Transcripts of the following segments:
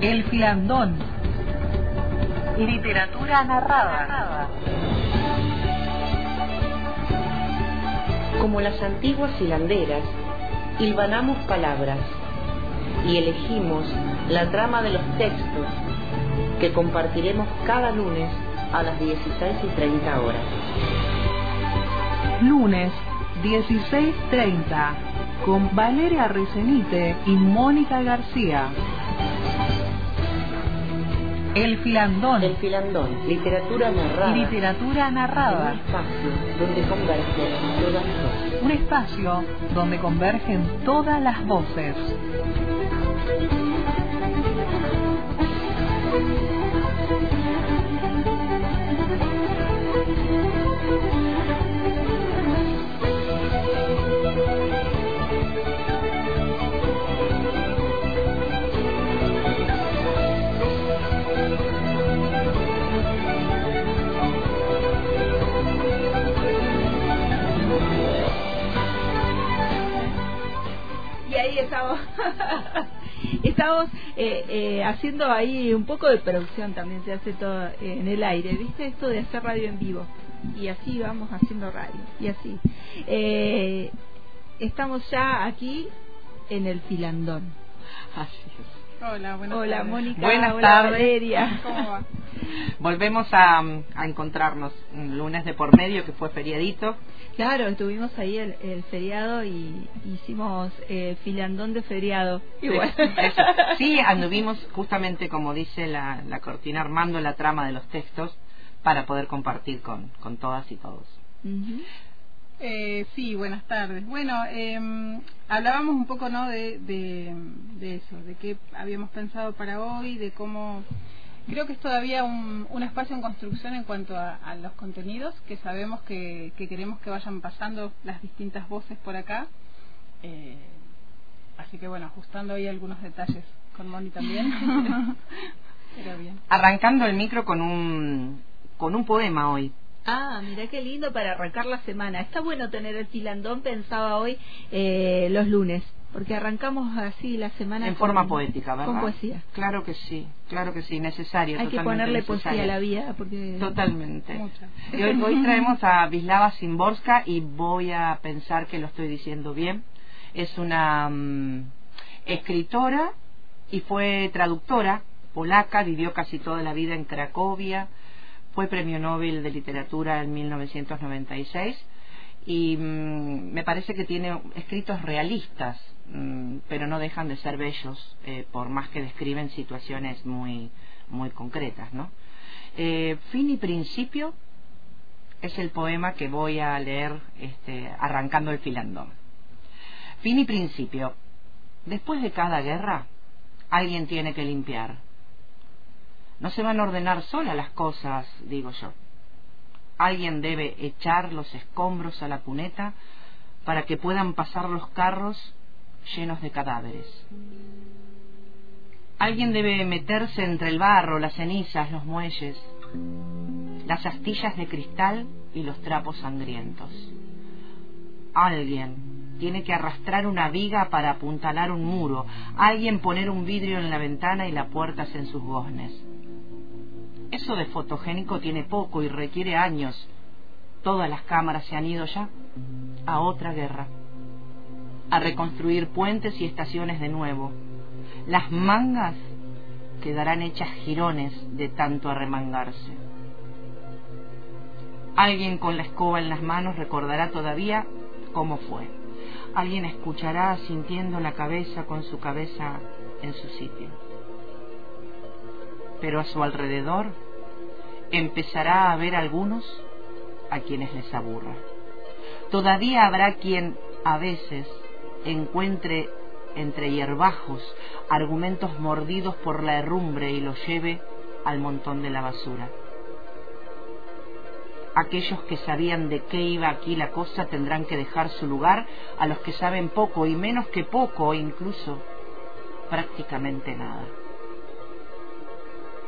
El filandón. Literatura narrada. Como las antiguas hilanderas, hilvanamos palabras y elegimos la trama de los textos que compartiremos cada lunes a las 16 y 30 horas. Lunes, 16.30, con Valeria Recenite y Mónica García. El filandón. El filandón, literatura narrada. Literatura narrada. Un espacio donde convergen todas las voces. Un espacio donde convergen todas las voces. Eh, eh, haciendo ahí un poco de producción también se hace todo en el aire viste esto de hacer radio en vivo y así vamos haciendo radio y así Eh, estamos ya aquí en el filandón Así es. Hola, buenas hola tardes. Mónica Buenas hola tardes. Valeria ¿Cómo va? Volvemos a, a encontrarnos un lunes de por medio que fue feriadito. claro estuvimos ahí el, el feriado y hicimos eh, filandón de feriado igual Sí, eso. Sí, anduvimos justamente como dice la, la cortina armando la trama de los textos para poder compartir con, con todas y todos. Ujú. Eh, sí, buenas tardes. Bueno, eh, hablábamos un poco, ¿no? De, de, de eso, de qué habíamos pensado para hoy, de cómo creo que es todavía un, un espacio en construcción en cuanto a, a los contenidos que sabemos que, que queremos que vayan pasando las distintas voces por acá. Eh, así que bueno, ajustando ahí algunos detalles con Moni también. Pero bien. Arrancando el micro con un, con un poema hoy. Ah, mira qué lindo para arrancar la semana. Está bueno tener el filandón, pensaba hoy, eh, los lunes, porque arrancamos así la semana. En forma poética, ¿verdad? Con poesía. Claro que sí, claro que sí, necesario. Hay que ponerle poesía a la vida, porque. Totalmente. Mucha. Y hoy, hoy traemos a Vislava Simborska y voy a pensar que lo estoy diciendo bien. Es una mm, escritora y fue traductora polaca, vivió casi toda la vida en Cracovia, fue premio Nobel de Literatura en 1996 y mm, me parece que tiene escritos realistas, pero no dejan de ser bellos, eh, por más que describen situaciones muy, muy concretas, ¿no? Eh, fin y principio es el poema que voy a leer este, arrancando el filandón. Fin y principio. Después de cada guerra, alguien tiene que limpiar. No se van a ordenar solas las cosas, digo yo. Alguien debe echar los escombros a la cuneta para que puedan pasar los carros llenos de cadáveres. Alguien debe meterse entre el barro, las cenizas, los muelles, las astillas de cristal y los trapos sangrientos. Alguien tiene que arrastrar una viga para apuntalar un muro, alguien poner un vidrio en la ventana y las puertas en sus goznes. Eso de fotogénico tiene poco y requiere años. Todas las cámaras se han ido ya a otra guerra, a reconstruir puentes y estaciones de nuevo. Las mangas quedarán hechas jirones de tanto arremangarse. Alguien con la escoba en las manos recordará todavía cómo fue. Alguien escuchará sintiendo la cabeza con su cabeza en su sitio. Pero a su alrededor empezará a haber algunos a quienes les aburra. Todavía habrá quien a veces encuentre entre hierbajos argumentos mordidos por la herrumbre y los lleve al montón de la basura. Aquellos que sabían de qué iba aquí la cosa tendrán que dejar su lugar a los que saben poco y menos que poco o incluso prácticamente nada.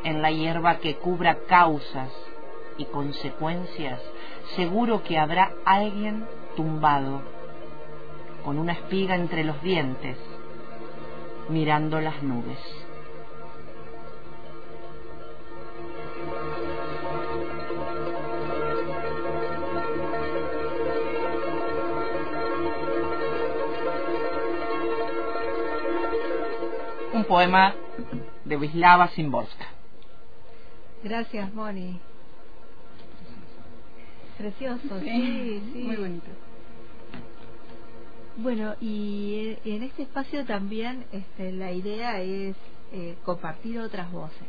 En la hierba que cubra causas y consecuencias, seguro que habrá alguien tumbado con una espiga entre los dientes, mirando las nubes. Un poema de Wislava Simborska. Gracias, Moni. Precioso, sí, sí. sí. Muy bonito. Bueno, y en este espacio también este, la idea es eh, compartir otras voces.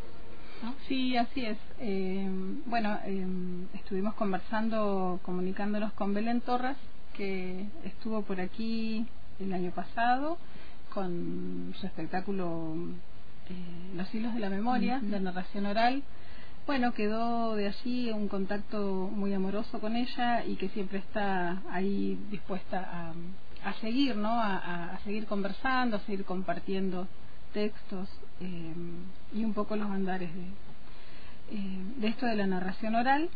¿no? Sí, así es. Eh, bueno, eh, estuvimos conversando, comunicándonos con Belén Torres, que estuvo por aquí el año pasado con su espectáculo eh, Los hilos de la memoria, de narración oral. Bueno, quedó de allí un contacto muy amoroso con ella y que siempre está ahí dispuesta a, a seguir, ¿no? A, a, seguir conversando, a seguir compartiendo textos eh, y un poco los andares de, eh, de esto de la narración oral.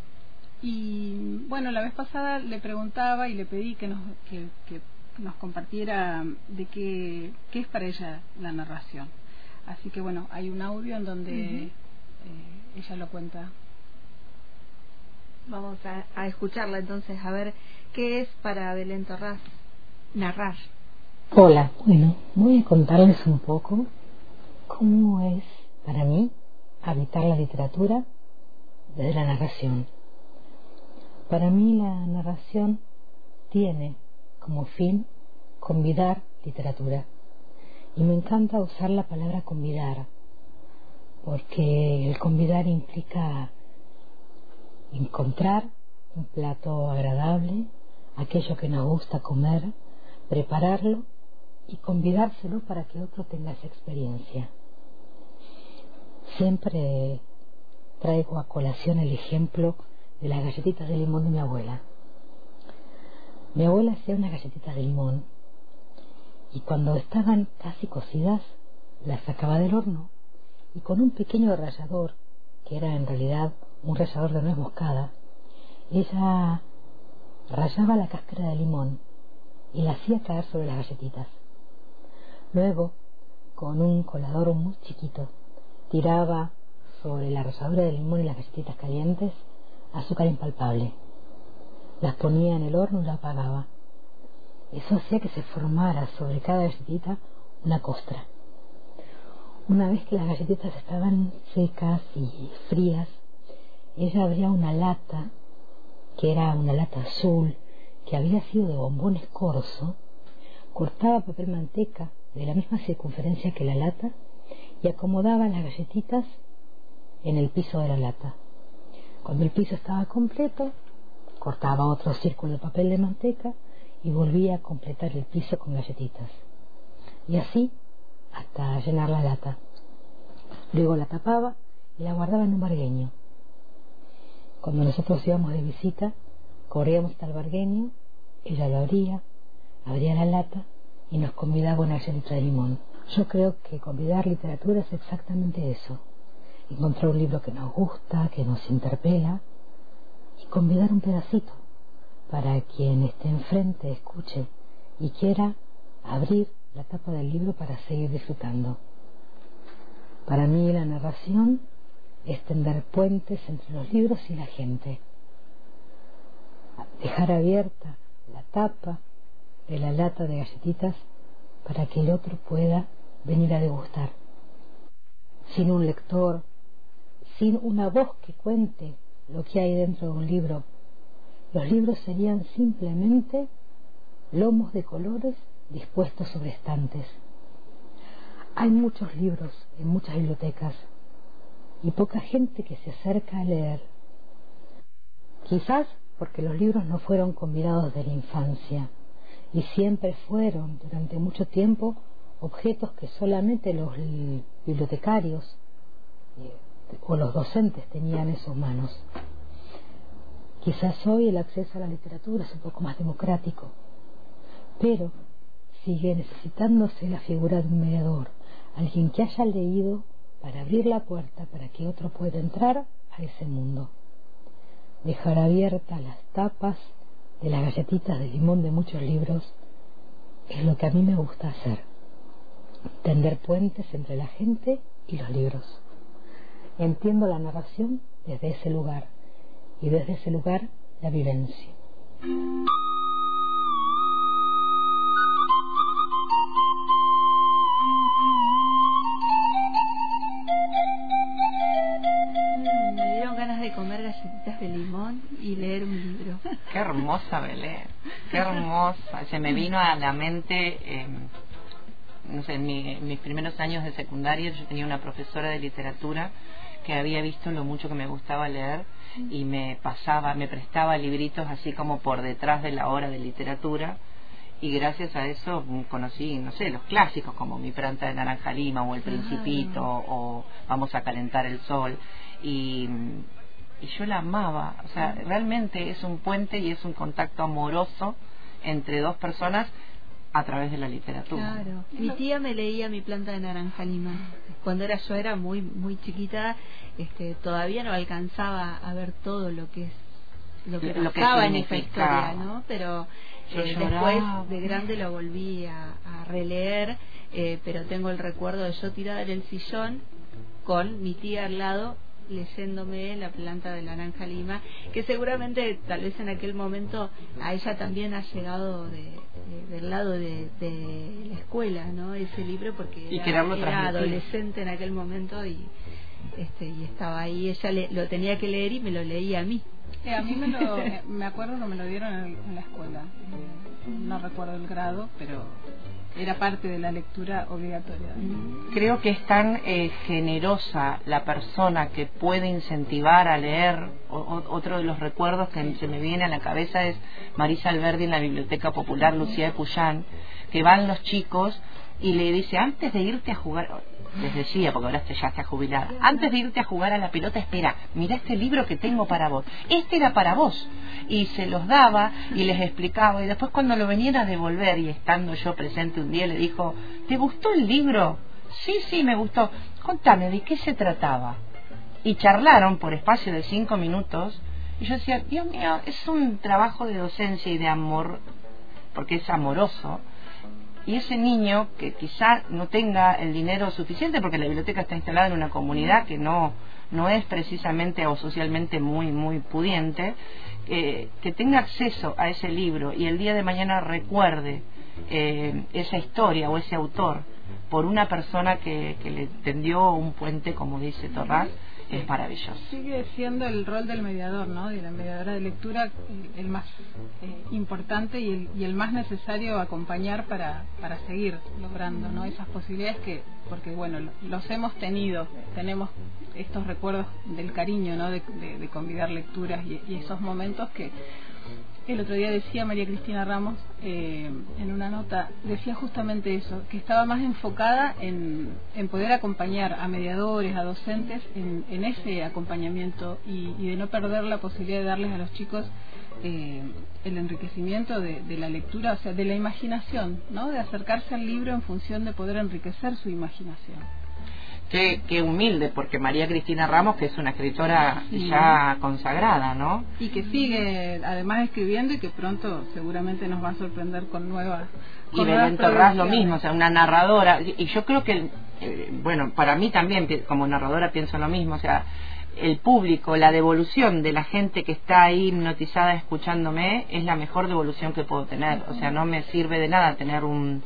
Y bueno, la vez pasada le preguntaba y le pedí que nos, que, que nos compartiera de qué, qué es para ella la narración. Así que bueno, hay un audio en donde eh, ella lo cuenta. Vamos a, a, escucharla entonces, a ver qué es para Belén Torras narrar. Hola, bueno, voy a contarles un poco cómo es para mí habitar la literatura desde la narración. Para mí la narración tiene como fin convidar literatura. Y me encanta usar la palabra convidar, porque el convidar implica encontrar un plato agradable, aquello que nos gusta comer, prepararlo y convidárselo para que otro tenga esa experiencia. Siempre traigo a colación el ejemplo de las galletitas de limón de mi abuela. Mi abuela hacía unas galletitas de limón y cuando estaban casi cocidas las sacaba del horno y con un pequeño rallador, que era en realidad un rallador de nuez moscada, ella rayaba la cáscara de limón y la hacía caer sobre las galletitas. Luego, con un colador muy chiquito, tiraba sobre la ralladura de limón y las galletitas calientes azúcar impalpable las ponía en el horno y la apagaba. Eso hacía que se formara sobre cada galletita una costra. Una vez que las galletitas estaban secas y frías, ella abría una lata, que era una lata azul, que había sido de bombones corso, cortaba papel manteca de la misma circunferencia que la lata y acomodaba las galletitas en el piso de la lata. Cuando el piso estaba completo, cortaba otro círculo de papel de manteca y volvía a completar el piso con galletitas. Y así hasta llenar la lata. Luego la tapaba y la guardaba en un bargueño. Cuando nosotros íbamos de visita, corríamos hasta el bargueño, ella lo abría, abría la lata y nos convidaba una galletita de limón. Yo creo que convidar literatura es exactamente eso. Encontrar un libro que nos gusta, que nos interpela y convidar un pedacito para quien esté enfrente escuche y quiera abrir la tapa del libro para seguir disfrutando. Para mí la narración es tender puentes entre los libros y la gente. Dejar abierta la tapa de la lata de galletitas para que el otro pueda venir a degustar. Sin un lector, sin una voz que cuente lo que hay dentro de un libro. Los libros serían simplemente lomos de colores dispuestos sobre estantes. Hay muchos libros en muchas bibliotecas y poca gente que se acerca a leer. Quizás porque los libros no fueron convidados de la infancia y siempre fueron durante mucho tiempo objetos que solamente los bibliotecarios eh, o los docentes tenían en sus manos. Quizás hoy el acceso a la literatura es un poco más democrático, pero sigue necesitándose la figura de un mediador, alguien que haya leído para abrir la puerta para que otro pueda entrar a ese mundo. Dejar abiertas las tapas de las galletitas de limón de muchos libros es lo que a mí me gusta hacer. Tender puentes entre la gente y los libros. Entiendo la narración desde ese lugar y desde ese lugar la vivencia. hermosa, Belén. Qué hermosa. Se me vino a la mente, eh, no sé, en, mi- en mis primeros años de secundaria yo tenía una profesora de literatura que había visto lo mucho que me gustaba leer y me pasaba, me prestaba libritos así como por detrás de la hora de literatura y gracias a eso conocí, no sé, los clásicos como Mi planta de naranja lima o El Principito o Vamos a calentar el sol y, y yo la amaba, o sea, realmente es un puente y es un contacto amoroso entre dos personas a través de la literatura. Claro. Mi tía me leía mi planta de naranja lima. Cuando era yo era muy muy chiquita, este, todavía no alcanzaba a ver todo lo que es lo que Lo que en esa historia, ¿no? Pero eh, después de grande lo volví a, a releer, eh, pero tengo el recuerdo de yo tirada en el sillón con mi tía al lado leyéndome la planta de naranja lima que seguramente tal vez en aquel momento a ella también ha llegado de, de- del lado de, de la escuela no ese libro porque Y era, adolescente en aquel momento y este y estaba ahí. Ella le- lo tenía que leer y me lo leía a mí Eh, a mí me, lo, eh, me acuerdo que me lo dieron en, la escuela. No recuerdo el grado, pero era parte de la lectura obligatoria. Creo que es tan eh, generosa la persona que puede incentivar a leer. O- otro de los recuerdos que se me viene a la cabeza es Marisa Alberdi en la Biblioteca Popular Lucía de Puyán, que van los chicos y le dice, antes de irte a jugar, les decía, porque ahora ya está jubilada, antes de irte a jugar a la pelota, espera, mira este libro que tengo para vos. Este era para vos. Y se los daba y les explicaba. Y después cuando lo venían a devolver y estando yo presente un día, le dijo, ¿te gustó el libro? Sí, sí, me gustó. Contame, ¿de qué se trataba? Y charlaron por espacio de cinco minutos. Y yo decía, Dios mío, es un trabajo de docencia y de amor, porque es amoroso. Y ese niño que quizá no tenga el dinero suficiente, porque la biblioteca está instalada en una comunidad que no, no es precisamente o socialmente muy, muy pudiente, eh, que tenga acceso a ese libro y el día de mañana recuerde eh, esa historia o ese autor por una persona que, que le tendió un puente, como dice Torras, es maravilloso. Sigue siendo el rol del mediador, ¿no? De la mediadora de lectura el, el más eh, importante y el, y el más necesario acompañar para, para seguir logrando, ¿no? Esas posibilidades que, porque bueno, lo- los hemos tenido, tenemos estos recuerdos del cariño, ¿no? De, de- de convidar lecturas y, y esos momentos que el otro día decía María Cristina Ramos eh, en una nota, decía justamente eso, que estaba más enfocada en, poder acompañar a mediadores, a docentes en, ese acompañamiento y, y de no perder la posibilidad de darles a los chicos eh, el enriquecimiento de, de la lectura, o sea, de la imaginación, ¿no? De acercarse al libro en función de poder enriquecer su imaginación. Qué, qué humilde, porque María Cristina Ramos, que es una escritora Sí. ya consagrada, ¿no? Y que sigue además escribiendo y que pronto seguramente nos va a sorprender con nuevas. y con Belén Torras lo mismo, o sea, una narradora. Y yo creo que, eh, bueno, para mí también, como narradora, pienso lo mismo, o sea, el público, la devolución de la gente que está ahí hipnotizada escuchándome es la mejor devolución que puedo tener. O sea, no me sirve de nada tener un,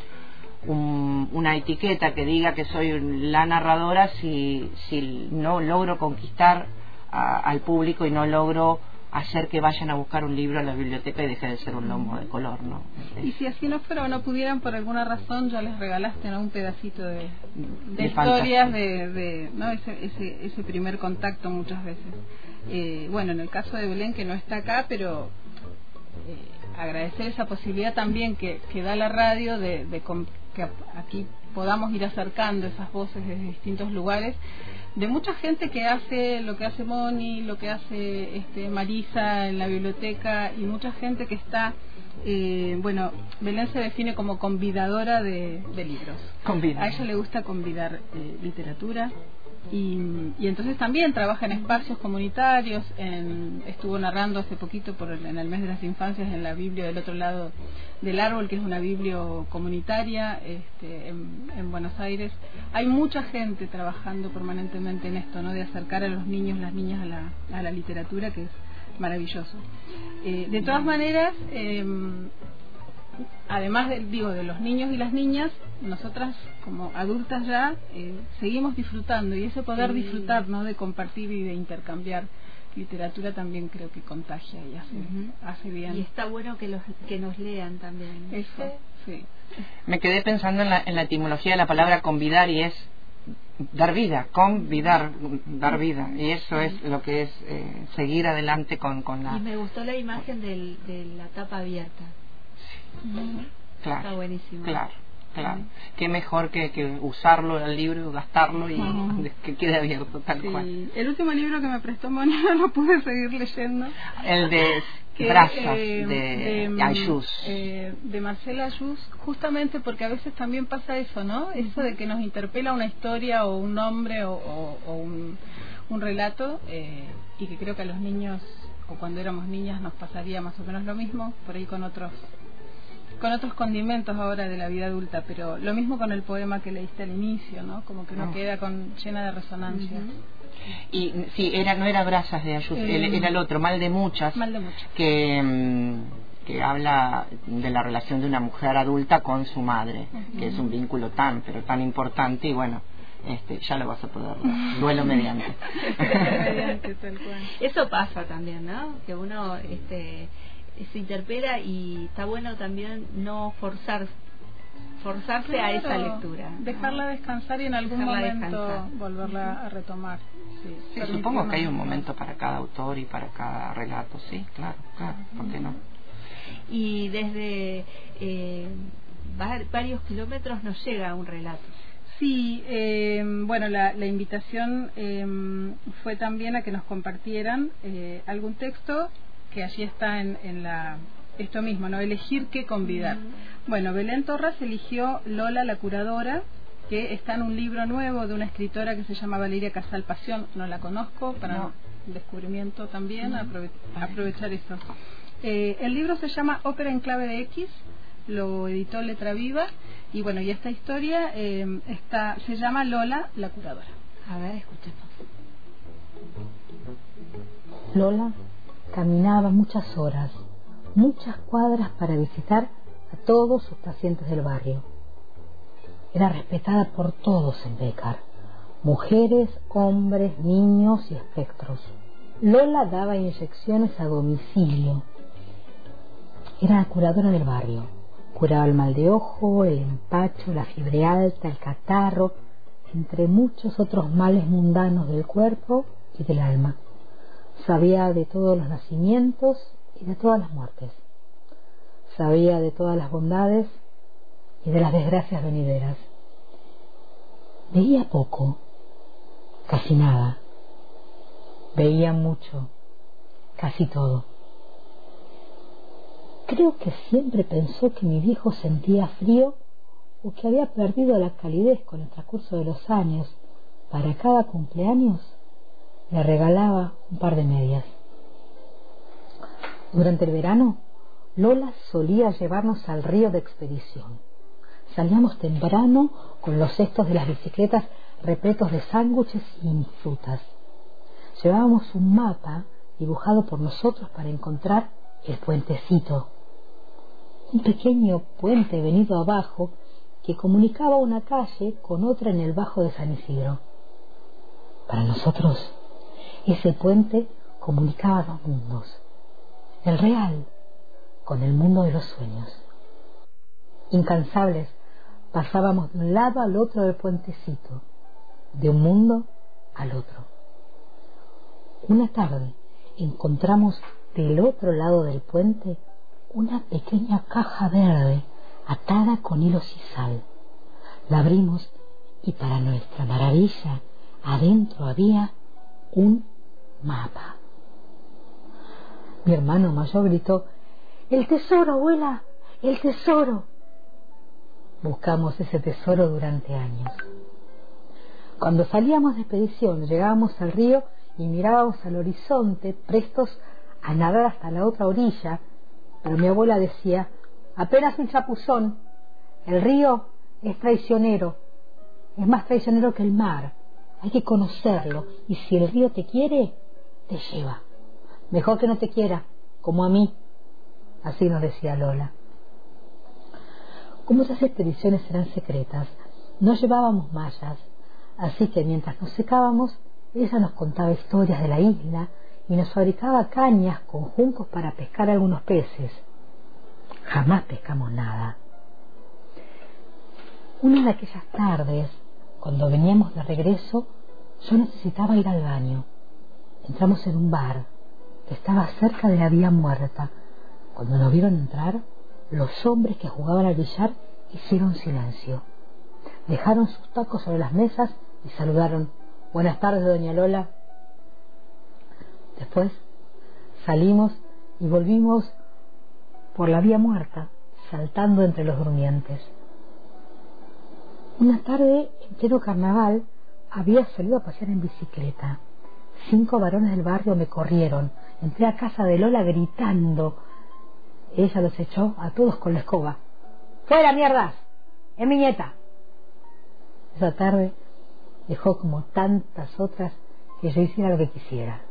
un- una etiqueta que diga que soy la narradora si, si no logro conquistar a- al público y no logro hacer que vayan a buscar un libro a la biblioteca y deje de ser un lomo de color, ¿no? Y si así no fuera o no pudieran, por alguna razón, ya les regalaste ¿no? un pedacito de, de De historias, de, de ¿no? ese, ese, ese primer contacto muchas veces. Eh, bueno, en el caso de Belén, que no está acá, pero eh, agradecer esa posibilidad también que, que da la radio de, de que aquí podamos ir acercando esas voces desde distintos lugares de mucha gente que hace lo que hace Moni, lo que hace este, Marisa en la biblioteca y mucha gente que está, eh, bueno, Belén se define como convidadora de, de libros. A ella le gusta convidar eh, literatura y, y entonces también trabaja en espacios comunitarios, en- estuvo narrando hace poquito por el- en el mes de las infancias en la Biblia del otro lado del árbol, que es una Biblia comunitaria este, en, en Buenos Aires. Hay mucha gente trabajando permanentemente en esto, ¿no? de acercar a los niños, las niñas a la, a la literatura, que es maravilloso. Eh, de todas maneras, em, además de, digo de los niños y las niñas nosotras como adultas ya eh, seguimos disfrutando y ese poder Sí. disfrutar no de compartir y de intercambiar literatura también creo que contagia y hace, hace bien. Y está bueno que, los, que nos lean también. Eso, sí. Me quedé pensando en la, en la etimología de la palabra convidar y es dar vida, convidar, dar vida. Y eso es lo que es eh, seguir adelante con, con la... Y me gustó la imagen del, de la tapa abierta. Claro. Está buenísimo. Claro. Claro, qué mejor que, que usarlo el libro, gastarlo y que quede abierto tal cual. El último libro que me prestó Moni no lo pude seguir leyendo. El de Brazas, eh, de, de, Ayus. Eh, de Marcela Ayus, justamente porque a veces también pasa eso, ¿no? Eso de que nos interpela una historia o un nombre o, o, un, un, relato eh, y que creo que a los niños o cuando éramos niñas nos pasaría más o menos lo mismo, por ahí con otros con otros condimentos ahora de la vida adulta, pero lo mismo con el poema que leíste al inicio, ¿no? Como que uno queda con llena de resonancia. Y sí, era no era Brasas de Ayus, eh, era el otro, Mal de Muchas, mal de muchas. que mm, que habla de la relación de una mujer adulta con su madre, que es un vínculo tan, pero tan importante y bueno, este, ya lo vas a poder duelo mediante. Eso pasa también, ¿no? Que uno este, se interpela y está bueno también no forzar forzarse a esa lectura dejarla descansar y en algún momento volverla a retomar. Sí, supongo que hay un momento para cada autor y para cada relato sí claro claro ¿por qué no? y desde eh, varios kilómetros nos llega un relato. Sí, eh, bueno, la, la invitación eh, fue también a que nos compartieran eh, algún texto que allí está en, en la esto mismo, ¿no? Elegir qué convidar. Bueno, Belén Torres eligió Lola la curadora, que está en un libro nuevo de una escritora que se llama Valeria Casal Pasión, no la conozco, para descubrimiento también, aprovechar eso. Eh, el libro se llama Ópera en clave de X, lo editó Letra Viva, y bueno, y esta historia eh, está, se llama Lola la curadora. A ver, escuchemos. Lola caminaba muchas horas, muchas cuadras para visitar a todos sus pacientes del barrio. Era respetada por todos en Becar, mujeres, hombres, niños y espectros. Lola daba inyecciones a domicilio. Era la curadora del barrio. Curaba el mal de ojo, el empacho, la fiebre alta, el catarro, entre muchos otros males mundanos del cuerpo y del alma. Sabía de todos los nacimientos y de todas las muertes. Sabía de todas las bondades y de las desgracias venideras. Veía poco, casi nada. Veía mucho, casi todo. Creo que siempre pensó que mi viejo sentía frío o que había perdido la calidez con el transcurso de los años. Para cada cumpleaños le regalaba un par de medias. Durante el verano, Lola solía llevarnos al río de expedición. Salíamos temprano con los cestos de las bicicletas repletos de sándwiches y frutas. Llevábamos un mapa dibujado por nosotros para encontrar el puentecito. Un pequeño puente venido abajo que comunicaba una calle con otra en el bajo de San Isidro. Para nosotros ese puente comunicaba dos mundos, el real con el mundo de los sueños. Incansables, pasábamos de un lado al otro del puentecito, de un mundo al otro. Una tarde encontramos del otro lado del puente una pequeña caja verde atada con hilos y sal. La abrimos y para nuestra maravilla adentro había un mapa. Mi hermano mayor gritó, El tesoro, abuela, el tesoro. Buscamos ese tesoro durante años. Cuando salíamos de expedición, llegábamos al río y mirábamos al horizonte, prestos a nadar hasta la otra orilla, pero mi abuela decía, apenas un chapuzón, el río es traicionero, es más traicionero que el mar, hay que conocerlo, y si el río te quiere, te lleva. Mejor que no te quiera, como a mí. Así nos decía Lola. Como esas expediciones eran secretas, no llevábamos mallas, así que mientras nos secábamos, ella nos contaba historias de la isla y nos fabricaba cañas con juncos para pescar algunos peces. Jamás pescamos nada. Una de aquellas tardes, cuando veníamos de regreso, yo necesitaba ir al baño. Entramos en un bar que estaba cerca de la vía muerta. Cuando nos vieron entrar, los hombres que jugaban al billar hicieron silencio. Dejaron sus tacos sobre las mesas y saludaron. Buenas tardes, doña Lola. Después salimos y volvimos por la vía muerta, saltando entre los durmientes. Una tarde, en pleno carnaval, había salido a pasear en bicicleta. Cinco varones del barrio me corrieron. Entré a casa de Lola gritando. Ella los echó a todos con la escoba. ¡Fuera, mierdas! ¡Es mi nieta! Esa tarde dejó como tantas otras que yo hiciera lo que quisiera.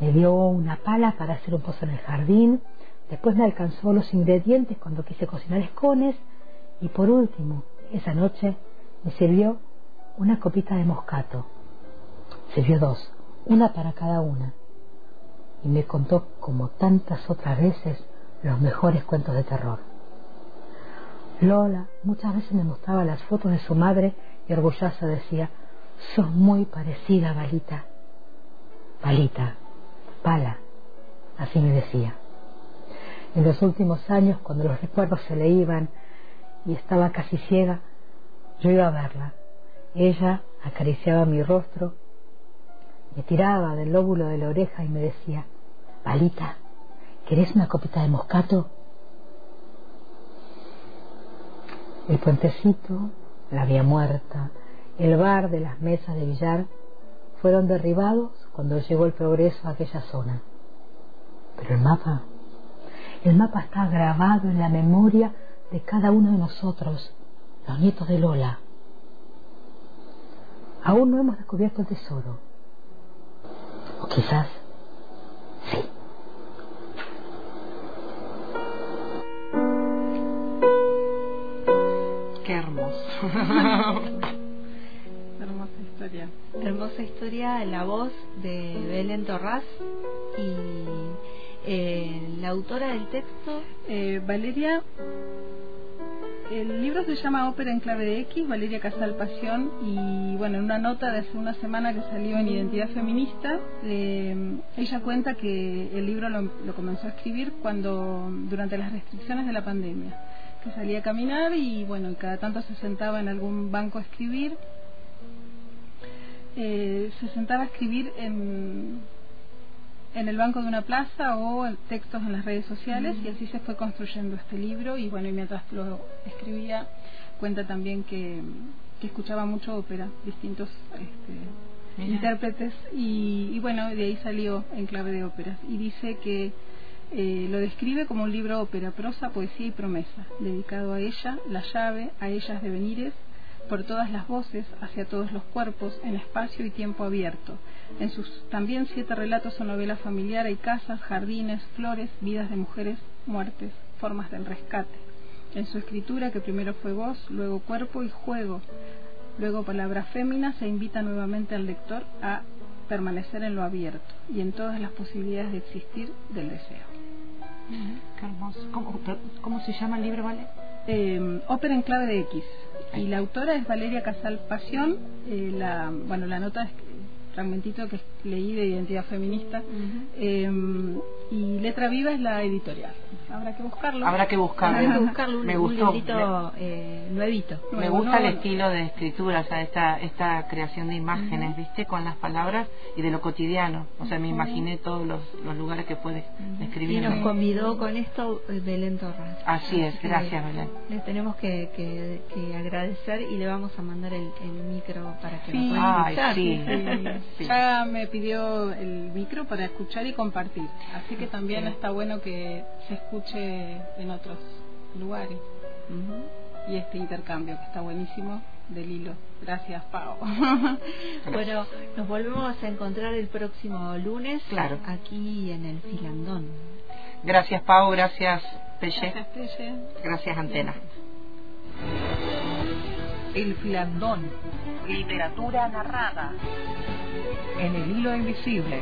Me dio una pala para hacer un pozo en el jardín, después me alcanzó los ingredientes cuando quise cocinar escones y por último, esa noche, me sirvió una copita de moscato. Sirvió dos, una para cada una. Y me contó, como tantas otras veces, los mejores cuentos de terror. Lola muchas veces me mostraba las fotos de su madre y orgullosa decía, sos muy parecida a Balita. Balita, Pala, así me decía. En los últimos años, cuando los recuerdos se le iban y estaba casi ciega, yo iba a verla. Ella acariciaba mi rostro, me tiraba del lóbulo de la oreja y me decía, Palita, ¿querés una copita de moscato? El puentecito, la vía muerta, el bar de las mesas de billar fueron derribados cuando llegó el progreso a aquella zona. Pero el mapa, el mapa está grabado en la memoria de cada uno de nosotros, los nietos de Lola. Aún no hemos descubierto el tesoro. O quizás sí. Qué hermoso. Hermosa historia. Hermosa historia, la voz de Belén Torraz y eh, la autora del texto. Eh, Valeria, el libro se llama Ópera en clave de X, Valeria Casal Pasión, y bueno, en una nota de hace una semana que salió en Identidad Feminista, eh, ella cuenta que el libro lo, comenzó a escribir cuando durante las restricciones de la pandemia, que salía a caminar y bueno, y cada tanto se sentaba en algún banco a escribir. Eh, se sentaba a escribir en, en el banco de una plaza o textos en las redes sociales y así se fue construyendo este libro. Y bueno y mientras lo escribía cuenta también que, que escuchaba mucho ópera distintos este, intérpretes. Y, y bueno de ahí salió en clave de óperas. Y dice que eh, lo describe como un libro ópera, prosa, poesía y promesa, dedicado a ella, la llave, a ellas devenires, por todas las voces, hacia todos los cuerpos, en espacio y tiempo abierto. En sus también siete relatos o novela familiar hay casas, jardines, flores, vidas de mujeres, muertes, formas del rescate. En su escritura, que primero fue voz, luego cuerpo y juego, luego palabra fémina, se invita nuevamente al lector a permanecer en lo abierto y en todas las posibilidades de existir del deseo. Qué hermoso. ¿Cómo, cómo se llama el libro, Vale? Eh, ópera en clave de X y la autora es Valeria Casal Pasión eh, la bueno la nota fragmentito que leí de identidad feminista eh, y letra viva es la editorial habrá que buscarlo Habrá que buscarlo. Habrá que buscarlo un, Me un gustó. librito eh, nuevito. Me Nuevo, gusta el estilo de escritura, o sea, esta, esta creación de imágenes, ¿viste? Con las palabras y de lo cotidiano. O sea, me imaginé todos los, los lugares que puede Y escribir. nos convidó con esto eh, Belén Torres. Así es, gracias, Belén. Le tenemos que, que, que agradecer y le vamos a mandar el, el micro para que Sí. lo puedan Ay, sí. Sí. ya me pidió el micro para escuchar y compartir así que también Sí. está bueno que se escuche en otros lugares y este intercambio que está buenísimo del hilo gracias Pau Bueno, nos volvemos a encontrar el próximo lunes Claro. aquí en el Filandón. Gracias, Pau, gracias, Pelle, gracias Pelle. gracias, Antena. El filandón. Literatura narrada. En el hilo invisible.